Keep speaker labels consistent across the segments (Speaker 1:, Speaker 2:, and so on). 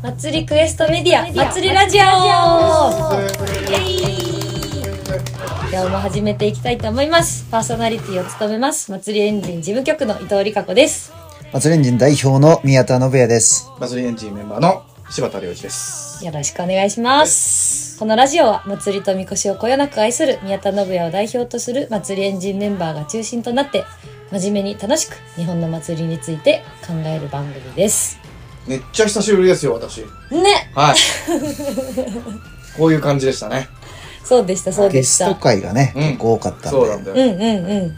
Speaker 1: 祭りクエストメディア祭りラジオ。今日も始めていきたいと思います。パーソナリティを務めます。祭りエンジン事務局の伊藤理香子です。
Speaker 2: 祭りエンジン代表の宮田信也です。
Speaker 3: バズリエンジンメンバーの柴田良一です。
Speaker 1: よろしくお願いします。このラジオは祭りとみこしをこよなく愛する宮田信也を代表とする祭りエンジンメンバーが中心となって真面目に楽しく日本の祭りについて考える番組です
Speaker 3: めっちゃ久しぶりですよ、私。
Speaker 1: ね
Speaker 3: はい。こういう感じでしたね。
Speaker 1: そうでしたそう
Speaker 2: ゲスト
Speaker 1: でした
Speaker 2: 会がね、
Speaker 3: うん
Speaker 2: 結構多かったんで。
Speaker 3: そうなんだよ。
Speaker 1: うんうんうん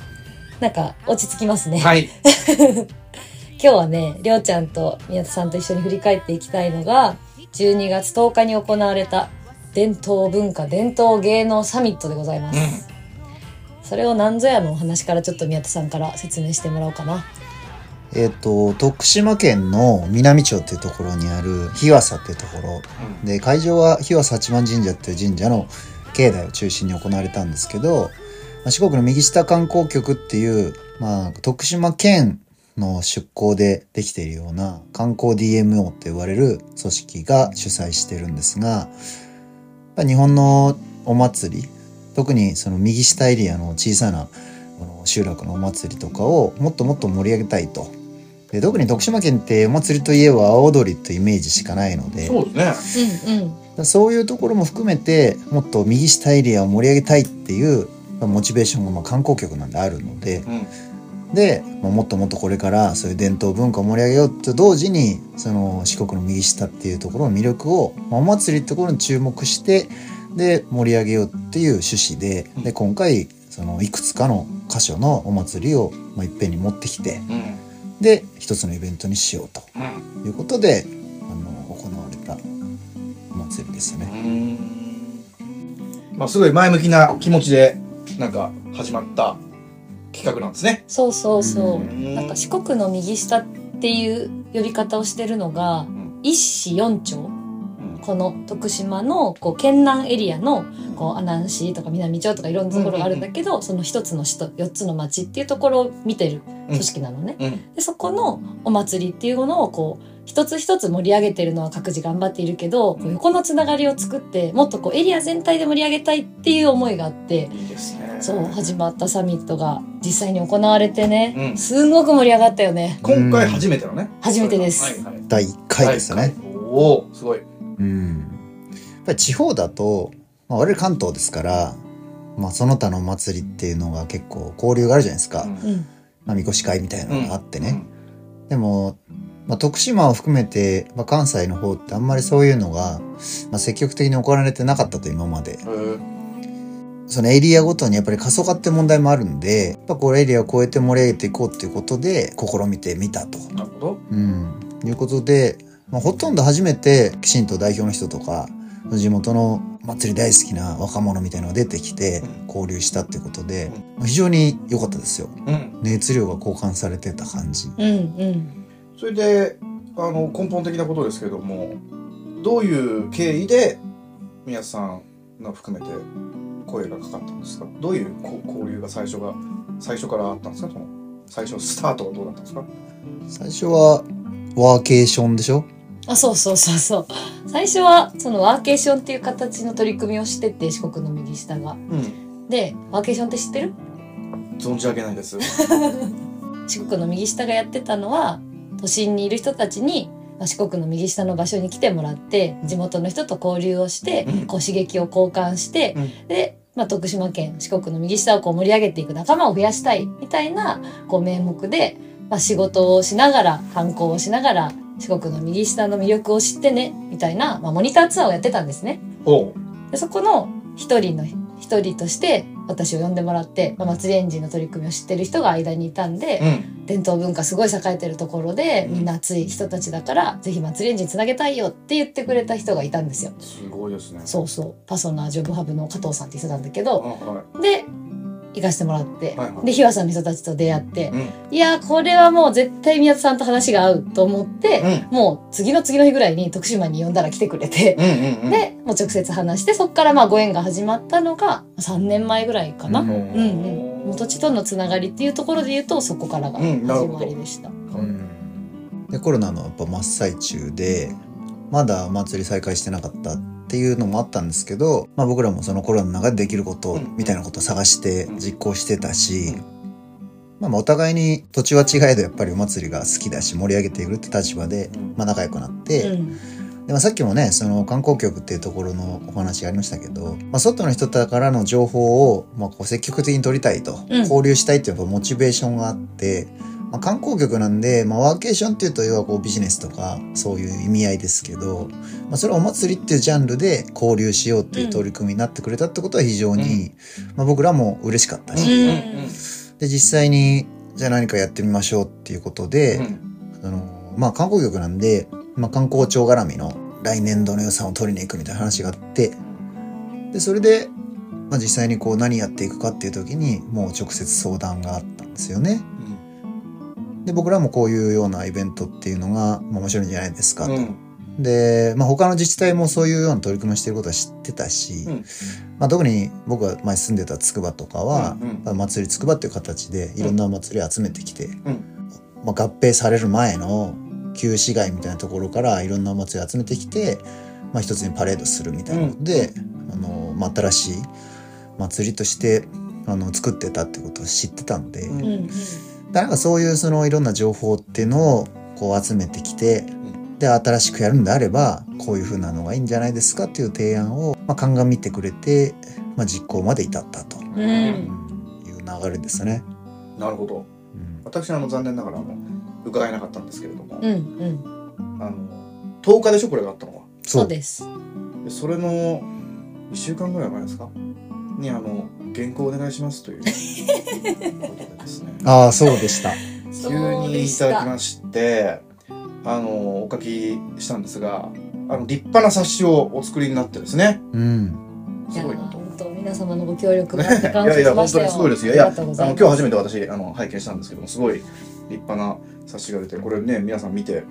Speaker 1: なんか落ち着きますね、
Speaker 3: はい。
Speaker 1: 今日はねりょうちゃんと宮田さんと一緒に振り返っていきたいのが12月10日に行われた伝統文化伝統芸能サミットでございます、それを何ぞやのお話からちょっと宮田さんから説明してもらおうかな
Speaker 2: えっ、と、徳島県の南町っていうところにある日和佐っていうところ。で、会場は日和佐八幡神社っていう神社の境内を中心に行われたんですけど、まあ四国の右下観光局っていう、まあ、徳島県の出向でできているような観光 DMO って言われる組織が主催してるんですが、日本のお祭り、特にその右下エリアの小さな集落のお祭りとかをもっともっと盛り上げたいと。で特に徳島県ってお祭りといえば阿波踊りというイメージしかないので
Speaker 3: そうですね。
Speaker 1: うんうん
Speaker 2: そういうところも含めてもっと右下エリアを盛り上げたいっていうまあモチベーションがまあ観光局なんであるので
Speaker 3: うん。
Speaker 2: で、まあ、もっともっとこれからそういう伝統文化を盛り上げようと同時にその四国の右下っていうところの魅力を、まあお祭りってところに注目してで盛り上げようっていう趣旨でで今回そのいくつかの箇所のお祭りをまあいっぺんに持ってきて
Speaker 3: うん。
Speaker 2: で一つのイベントにしようと
Speaker 3: うん。
Speaker 2: いうことであの行われたお祭りです
Speaker 3: う
Speaker 2: ね。
Speaker 3: ん。まあ、すごい前向きな気持ちで、なんか、始まった企画なんですね。
Speaker 1: そうそうそう、
Speaker 3: うん
Speaker 1: なんか四国の右下っていう呼び方をしてるのが
Speaker 3: ん
Speaker 1: 一市四町
Speaker 3: うん。
Speaker 1: この徳島のこう県南エリアのこう阿南市とか南町とかいろんなところがあるんだけど、その一つの市と四つの町っていうところを見てる組織なのね。
Speaker 3: うん。
Speaker 1: でそこのお祭りっていうものをこう一つ一つ盛り上げてるのは各自頑張っているけど、こう横のつながりを作ってもっとこうエリア全体で盛り上げたいっていう思いがあって
Speaker 3: いいですね。
Speaker 1: そう始まったサミットが実際に行われてね、
Speaker 3: うん
Speaker 1: すんごく盛り上がったよね。
Speaker 3: 今回初めてのね。
Speaker 1: 初めてです
Speaker 3: はいはい。
Speaker 2: 第1回ですね。
Speaker 3: おおすごい。
Speaker 2: うん。やっぱり地方だと、まあ、我々関東ですから、まあ、その他のお祭りっていうのが結構交流があるじゃないですか。
Speaker 3: うん
Speaker 1: うん
Speaker 2: まあ、みこし会みたいなのがあってね。
Speaker 3: うん
Speaker 2: でも、まあ、徳島を含めて、まあ、関西の方ってあんまりそういうのが、まあ、積極的に行われてなかったと今まで。そのエリアごとにやっぱり過疎化って問題もあるんで、やっぱこうエリアを超えて盛り上げていこうっていうことで試みてみたと。
Speaker 3: なるほど。
Speaker 2: うん。いうことで、まあ、ほとんど初めてきちんと代表の人とか、地元の祭り大好きな若者みたいなのが出てきて
Speaker 3: うん
Speaker 2: 交流したっていうことで、まあ非常に良かったですよ。
Speaker 3: うん。
Speaker 2: 熱量が交換されてた感じ。
Speaker 1: うんうん
Speaker 3: それで、あの、根本的なことですけども、どういう経緯で、宮さんが含めて声がかかったんですか？どういうこ交流が最初が、最初からあったんですか？その、最初、スタートはどうだったんですか？
Speaker 2: 最初はワーケーションでしょ？
Speaker 1: あそうそうそうそう。最初はそのワーケーションっていう形の取り組みをしてて四国の右下が。
Speaker 3: うん。
Speaker 1: でワーケーションって知ってる？
Speaker 3: 存じ上げないです。
Speaker 1: 四国の右下がやってたのは都心にいる人たちにまあ四国の右下の場所に来てもらって地元の人と交流をして
Speaker 3: うん。
Speaker 1: こう刺激を交換して
Speaker 3: うん。
Speaker 1: で、まあ、徳島県四国の右下をこう盛り上げていく仲間を増やしたいみたいなこう名目で、まあ、仕事をしながら観光をしながら四国の右下の魅力を知ってねみたいな、まあ、モニターツアーをやってたんですね。でそこの一人の一人として私を呼んでもらって、まあ、祭りエンジンの取り組みを知ってる人が間にいたんで、
Speaker 3: うん。
Speaker 1: 伝統文化すごい栄えてるところで
Speaker 3: うん
Speaker 1: みんな熱い人たちだから、ぜひ祭りエンジンつなげたいよって言ってくれた人がいたんですよ。
Speaker 3: すごいですね。
Speaker 1: そうそうパソナージョブハブの加藤さんって人なんだけ
Speaker 3: あ
Speaker 1: ど
Speaker 3: は
Speaker 1: で行かせてもらって、
Speaker 3: はいはい
Speaker 1: で日和さんの人たちと出会って
Speaker 3: い。、うん。
Speaker 1: いやーこれはもう絶対宮田さんと話が合うと思って、もう次の次の日ぐらいに徳島に呼んだら来てくれて、
Speaker 3: うんうんうん。
Speaker 1: で、もう直接話して、そこからまあご縁が始まったのが3年前ぐらいかな。
Speaker 2: う
Speaker 1: うんんうん。もう土地とのつながりっていうところで言うと、そこからが始まりでした。
Speaker 2: でコロナのやっぱ真っ最中でまだお祭り再開してなかったっていうのもあったんですけど、まあ、僕らもそのコロナの中でできること
Speaker 3: うん。
Speaker 2: みたいなことを探して実行してたし、まあ、まあお互いに土地は違えどやっぱりお祭りが好きだし盛り上げていくって立場で、まあ、仲良くなって、
Speaker 1: うん。
Speaker 2: でまあ、さっきもねその観光局っていうところのお話ありましたけど、まあ、外の人からの情報を、まあ、こう積極的に取りたいと、
Speaker 1: うん。
Speaker 2: 交流したいっていうやっぱモチベーションがあって、まあ、観光局なんで、まあ、ワーケーションっていうと要はこうビジネスとかそういう意味合いですけど、まあ、それはお祭りっていうジャンルで交流しようっていう取り組みになってくれたってことは非常に、まあ、僕らも嬉しかったし、
Speaker 1: うん。
Speaker 2: で実際にじゃあ何かやってみましょうっていうことで、
Speaker 3: うん。
Speaker 2: あのまあ観光局なんで、まあ、観光庁絡みの来年度の予算を取りに行くみたいな話があってでそれで、まあ、実際にこう何やっていくかっていう時にもう直接相談があったんですよね。で僕らもこういうようなイベントっていうのが、まあ、面白いんじゃないですかと。
Speaker 3: うん。
Speaker 2: で、まあ、他の自治体もそういうような取り組みをしていることは知ってたし、
Speaker 3: うん。
Speaker 2: まあ、特に僕が前住んでたつくばとかは、
Speaker 3: うんうん
Speaker 2: まあ祭りつくばっていう形でいろんなお祭りを集めてきて、
Speaker 3: ん。
Speaker 2: まあ、合併される前の旧市街みたいなところからいろんなお祭りを集めてきて、まあ、一つにパレードするみたいなことで、あのまあ、新しい祭りとしてあの作ってたってことを知ってたんで、
Speaker 3: うん。
Speaker 1: うんうん
Speaker 2: だからなんかそういうそのいろんな情報っていうのをこう集めてきて、で新しくやるんであればこういう風なのがいいんじゃないですかっていう提案を、まあ、鑑みてくれて、まあ、実行まで至ったと
Speaker 1: うん。
Speaker 2: いう流れですね。
Speaker 3: なるほど。
Speaker 2: うん。
Speaker 3: 私あの残念ながらあの伺えなかったんですけれども、
Speaker 1: うんうん。
Speaker 3: あの10日でしょこれがあったのは。
Speaker 1: そう。です。
Speaker 3: でそれの1週間ぐらい前ですか？にあの原稿お願いしますということでですね
Speaker 2: ああそうでした。
Speaker 3: 急にいただきましてあのお書きしたんですがあの立派な冊子をお作りになってですね
Speaker 2: うん。
Speaker 1: いや
Speaker 3: すごいなと。
Speaker 1: 本当皆様のご協力があって
Speaker 3: い
Speaker 1: 感
Speaker 3: やいや本当
Speaker 1: 謝しましたよ
Speaker 3: にすごいですよ。いや
Speaker 1: あ
Speaker 3: の今日初めて私あの拝見したんですけどもすごい立派な冊子が出てこれね皆さん見て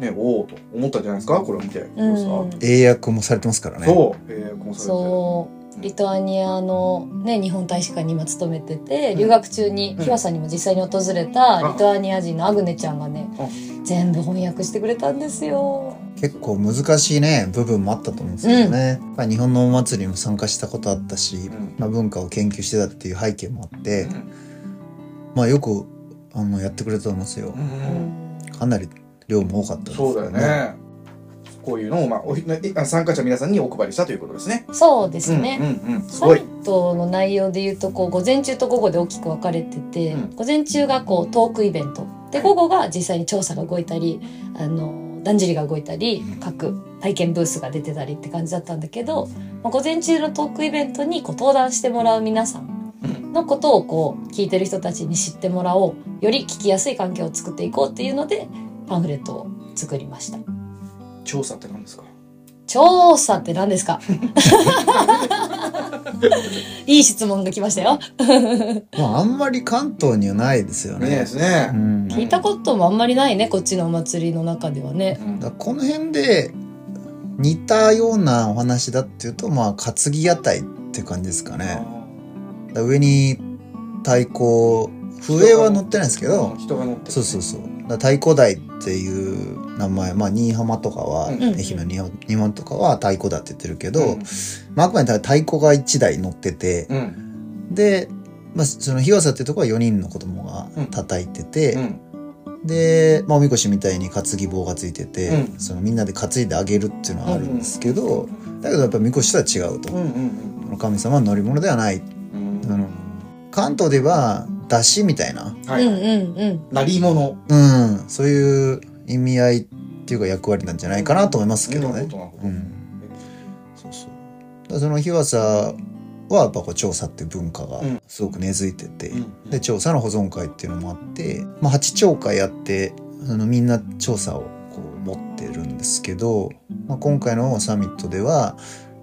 Speaker 3: ねおおと思ったんじゃないですか？これを見て。
Speaker 1: うん
Speaker 2: 英訳もされてますから
Speaker 3: か
Speaker 2: ね。
Speaker 3: そうえー、このされて
Speaker 1: そうリトアニアの、ね、日本大使館に今勤めてて、留学中に
Speaker 3: うん。
Speaker 1: 日和さんにも実際に訪れたリトアニア人のアグネちゃんがね
Speaker 3: あ。
Speaker 1: 全部翻訳してくれたんですよ。
Speaker 2: 結構難しいね部分もあったと思うんですけどね、やっぱり日本のお祭りにも参加したことあったし、
Speaker 3: ん。
Speaker 2: まあ、文化を研究してたっていう背景もあって、
Speaker 3: うん。
Speaker 2: まあよくあのやってくれたと思いますよ。
Speaker 3: う。ん。
Speaker 2: かなり量も多かったです
Speaker 3: そうだよね。こういうのを、まあ、お参加者皆さんにお配りしたということですね。
Speaker 1: そうですね。
Speaker 3: うんうんうん。
Speaker 1: サミットの内容で言うとこう午前中と午後で大きく分かれてて、
Speaker 3: うん
Speaker 1: 午前中がこうトークイベントで午後が実際に調査が動いたりあのだんじりが動いたり各体験ブースが出てたりって感じだったんだけど、まあ、午前中のトークイベントにこう登壇してもらう皆さんのことをこう聞いてる人たちに知ってもらおうより聞きやすい環境を作っていこうっていうのでパンフレットを作りました。
Speaker 3: 調査って何ですか？
Speaker 1: 調査って何ですか？いい質問が来ましたよ。
Speaker 2: まああんまり関東にはないですよ
Speaker 3: ね
Speaker 2: ね。
Speaker 3: ですね
Speaker 2: う。ん、だか
Speaker 1: 聞いたこともあんまりないねこっちのお祭りの中ではね。
Speaker 3: うん
Speaker 2: らこの辺で似たようなお話だっていうとまあ担ぎ屋台って感じですかね。だから上に太鼓笛は乗ってないんですけど、
Speaker 3: 人が乗ってる
Speaker 2: そうそうそう。太鼓台っていう名前、まあ、新居浜とかは、
Speaker 3: うん。
Speaker 2: 愛媛の新居浜とかは太鼓だって言ってるけど、
Speaker 3: うん。
Speaker 2: まあ、あくまで太鼓が1台乗ってて、
Speaker 3: うん。
Speaker 2: で、まあ、その日和佐っていうところは4人の子供が叩いてて、
Speaker 3: うん。
Speaker 2: で、まあ、おみこしみたいに担ぎ棒がついてて、
Speaker 3: うん。
Speaker 2: そのみんなで担いであげるっていうのはあるんですけど、だけどやっぱみこしとは違うと。
Speaker 3: うんうん
Speaker 2: 神様は乗り物ではない。
Speaker 3: うん。
Speaker 2: あの関東では出汁みたいな、
Speaker 3: はい。
Speaker 1: うんうんうん。
Speaker 3: 鳴り物。
Speaker 2: うん、そういう意味合いっていうか役割なんじゃないかなと思いますけどね。うん、そうそう。だその日和佐はやっぱこう調査っていう文化が
Speaker 3: うん。
Speaker 2: すごく根付いてて、
Speaker 3: うん。
Speaker 2: で調査の保存会っていうのもあって、まあ、八町会やってあのみんな調査をこう持ってるんですけど、まあ、今回のサミットでは、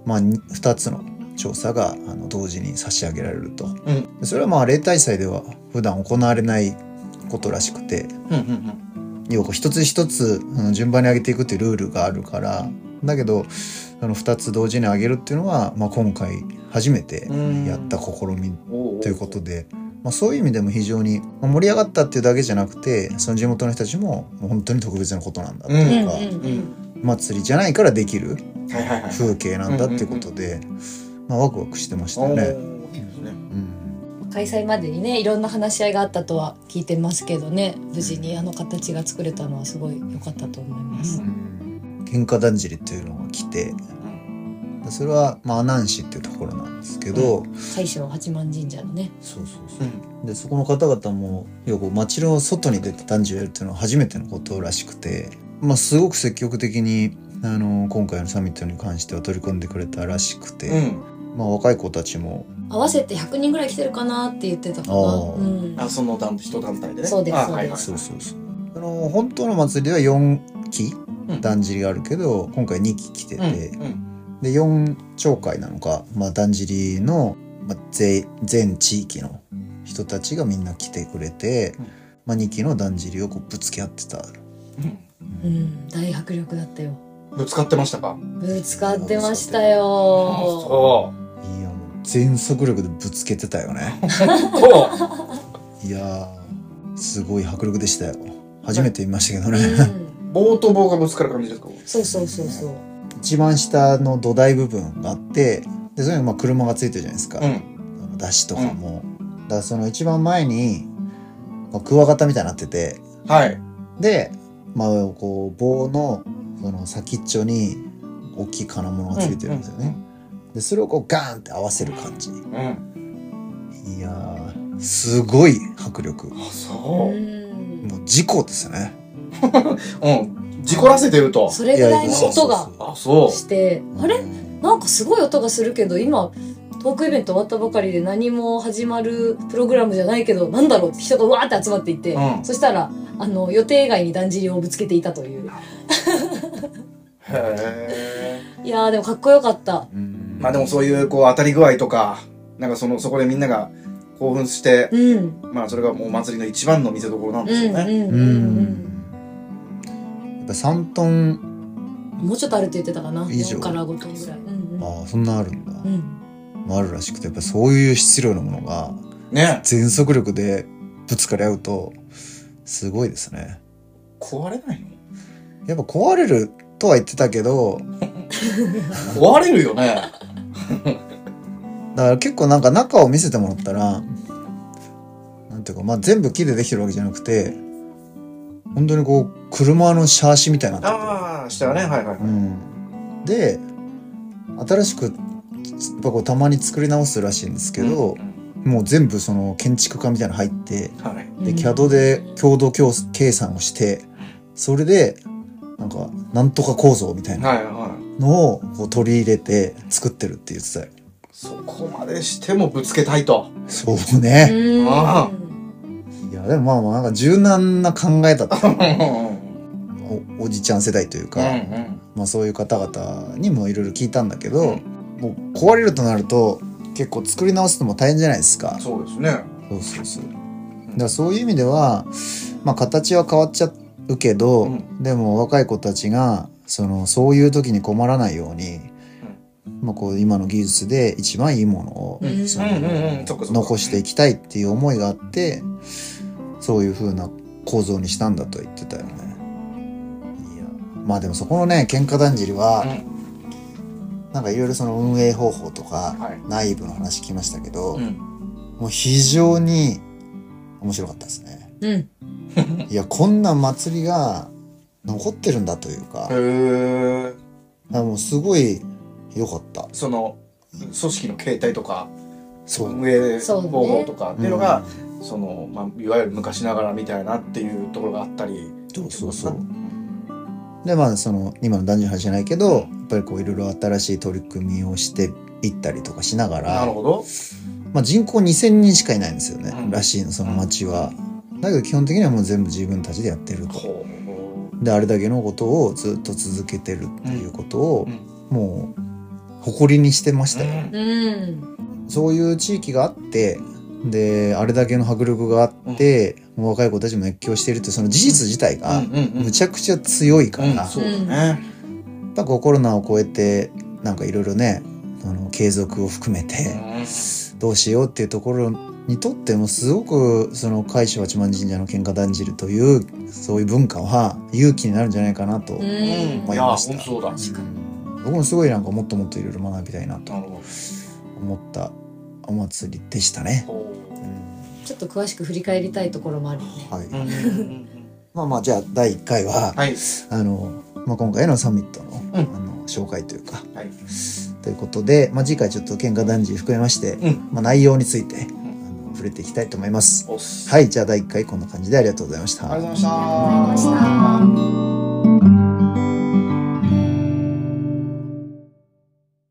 Speaker 2: まあ、に2つの調査があの同時に差し上げられると、
Speaker 3: ん。
Speaker 2: でそれはまあ例大祭では普段行われないことらしくて
Speaker 3: うんうん
Speaker 2: 要は一つ一つうん順番に上げていくっていうルールがあるからだけどその2つ同時に上げるっていうのは、まあ、今回初めて
Speaker 3: うん。
Speaker 2: やった試みということで、まあ、そういう意味でも非常にまあ盛り上がったっていうだけじゃなくてその地元の人たちももう本当に特別なことなんだっていうか、
Speaker 1: うん。うん
Speaker 3: うん
Speaker 2: 祭りじゃないからできる風景なんだってことで、まあ、ワクワクしてました
Speaker 3: お
Speaker 2: よね。
Speaker 1: 開催までにねいろんな話し合いがあったとは聞いてますけどね。無事にあの形が作れたのはすごい良かったと思います。
Speaker 2: 喧嘩だんじりっていうのが来てそれは、まあ、阿南市っていうところなんですけど、
Speaker 1: 大正八幡神社のね。
Speaker 2: そうそうそう。でそこの方々もよく町の外に出てだんじりをやるっていうのは初めてのことらしくて、まあ、すごく積極的にあの今回のサミットに関しては取り組んでくれたらしくて、
Speaker 3: うん
Speaker 2: まあ、若い子たちも
Speaker 1: 合わせて100人ぐらい来てるかなって言ってたかな。うん。
Speaker 3: あその団一団体でね
Speaker 1: そうです
Speaker 3: あ
Speaker 1: そうです
Speaker 3: はいはい
Speaker 2: そうそうそうあの本当の祭りでは4期
Speaker 3: うん
Speaker 2: だんじりがあるけど今回2期来てて、
Speaker 3: うんうん
Speaker 2: で4町会なのか、まあ、だんじりの、まあ、全全地域の人たちがみんな来てくれて、
Speaker 3: うん
Speaker 2: まあ、2期のだんじりをこうぶつけ合ってた。
Speaker 1: うん。大迫力だったよ。
Speaker 3: ぶつかってましたか？
Speaker 1: ぶつかってましたよ。
Speaker 2: 全速力でぶつけてたよね。
Speaker 3: うそう
Speaker 2: いやーすごい迫力でしたよ。初めて見ましたけど
Speaker 1: う
Speaker 2: ね。
Speaker 1: ん。
Speaker 3: 棒と棒がぶつかる感じですか？
Speaker 1: そうそうそうそう。
Speaker 2: 一番下の土台部分があってでそれにまあ車がついてるじゃないですか。
Speaker 3: うん
Speaker 2: あの出汁とかも。だからその一番前に、まあ、クワガタみたいになってて
Speaker 3: はい
Speaker 2: で、まあ、こう棒のその先っちょに大きい金物がついてるんですよね。でそれをこうガーンって合わせる感じ。
Speaker 3: うんうん
Speaker 2: いやーすごい迫力。
Speaker 3: あ
Speaker 1: う
Speaker 3: そう
Speaker 1: ん。
Speaker 2: もう事故ですね。
Speaker 3: うん事故らせてると
Speaker 1: それぐらいの音が
Speaker 3: あそう
Speaker 1: して、あれ？なんかすごい音がするけど、今、トークイベント終わったばかりで何も始まるプログラムじゃないけど、なんだろうって人がうわーって集まっていて、
Speaker 3: うん
Speaker 1: そしたら、あの、予定外にだんじりをぶつけていたという。
Speaker 3: へえ
Speaker 1: いやーでもかっこよかった。
Speaker 2: うん
Speaker 3: まあでもそういうこう当たり具合とかなんかそのそこでみんなが興奮して
Speaker 1: うん。
Speaker 3: まあそれがもうお祭りの一番の見せ所なん
Speaker 1: う
Speaker 3: ですよね
Speaker 1: んうんうん
Speaker 2: う
Speaker 1: うん。
Speaker 2: やっぱ3トン
Speaker 1: もうちょっとあるって言ってたかな。
Speaker 2: 以上
Speaker 1: 4から5トンぐらい。うんうん。
Speaker 2: ああそんなあるんだ、
Speaker 1: うん。
Speaker 2: まああるらしくてやっぱそういう質量のものが
Speaker 3: ね
Speaker 2: 全速力でぶつかり合うとすごいですね
Speaker 3: 壊れないの？
Speaker 2: やっぱ壊れるとは言ってたけど
Speaker 3: 壊れるよね
Speaker 2: だから結構なんか中を見せてもらったらなんていうかまあ全部木でできてるわけじゃなくて本当にこう車のシャーシみたいにな
Speaker 3: ああしたよね。はいはい、
Speaker 2: うん、で新しくやっぱこうたまに作り直すらしいんですけど、
Speaker 3: うん
Speaker 2: もう全部その建築家みたいなの入って
Speaker 3: はい。
Speaker 2: で
Speaker 1: うん
Speaker 2: CAD で共同計計算をしてそれでなんかなんとか構造みたいな。
Speaker 3: はいはい
Speaker 2: のをこう取り入れて作ってるって言ってたよ。
Speaker 3: そこまでしてもぶつけたいと
Speaker 2: そうね。
Speaker 1: うん。
Speaker 3: あ
Speaker 2: いやでもまあまあなんか柔軟な考えだった
Speaker 3: うんうん
Speaker 2: おおじちゃん世代というか、まあそういう方々にもいろいろ聞いたんだけど、もう壊れるとなると結構作り直すのも大変じゃないですか。
Speaker 3: そうですね
Speaker 2: そうそうそう。だからそういう意味では、まあ形は変わっちゃうけど、
Speaker 3: うん
Speaker 2: でも若い子たちが、その、そういう時に困らないように、まあこう今の技術で一番いいものを、
Speaker 1: うん。
Speaker 2: その残していきたいっていう思いがあって、そういう風な構造にしたんだと言ってたよね。まあでもそこのね、喧嘩だんじりは、なんかいろいろその運営方法とか、
Speaker 3: はい。
Speaker 2: 内部の話聞きましたけど、
Speaker 3: うん。
Speaker 2: もう非常に面白かったですね。
Speaker 1: うん。
Speaker 2: いや、こんな祭りが残ってるんだというか、
Speaker 3: へえ
Speaker 2: あもうすごい良かった。
Speaker 3: その組織の形態とか
Speaker 2: そう。
Speaker 3: 運営方法とかっていうのが、その、まあ、いわゆる昔ながらみたいなっていうところがあったり
Speaker 2: そうそうそう。で、まあ、その、今の男女の話じゃないけど、やっぱりこう、いろいろ新しい取り組みをしていったりとかしながら、
Speaker 3: なるほど
Speaker 2: まあ人口2000人しかいないんですよね、
Speaker 3: うん
Speaker 2: らしいの、その町は。だけど基本的にはもう全部自分たちでやってると。
Speaker 3: ほ
Speaker 2: で、あれだけのことをずっと続けてるっていうことを、
Speaker 3: うん。
Speaker 2: もう、誇りにしてましたよ。そういう地域があって、で、あれだけの迫力があって、もう若い子たちも熱狂しているって、その事実自体が、むちゃくちゃ強いから、
Speaker 3: そうだね、
Speaker 2: ぱこうコロナを超えて、なんかいろいろね、あの、継続を含めて、どうしようっていうところにとってもすごくその海珠八幡神社の喧嘩だんじるというそういう文化は勇気になるんじゃないかなと。
Speaker 1: うん。
Speaker 3: うん
Speaker 2: 思
Speaker 3: い
Speaker 2: ました。
Speaker 3: 本当そうだ。
Speaker 2: うん僕もすごいなんかもっともっといろいろ学びたいなと思ったお祭りでしたね。
Speaker 3: ど
Speaker 2: う。ん。
Speaker 1: ちょっと詳しく振り返りたいところもあるよね。
Speaker 2: はい。
Speaker 3: うんうんうん
Speaker 2: まあまあじゃあ第1回は、
Speaker 3: はい。
Speaker 2: あの、まあ、今回のサミットの,、
Speaker 3: ん。
Speaker 2: あの紹介というか。
Speaker 3: はい。
Speaker 2: ということで、まあ、次回ちょっと喧嘩男児含めまして、
Speaker 3: うん。
Speaker 2: まあ、内容について、触れていきたいと思います。はい、じゃあ第1回こんな感じで。
Speaker 3: ありがとうございました
Speaker 1: ありがとうございました。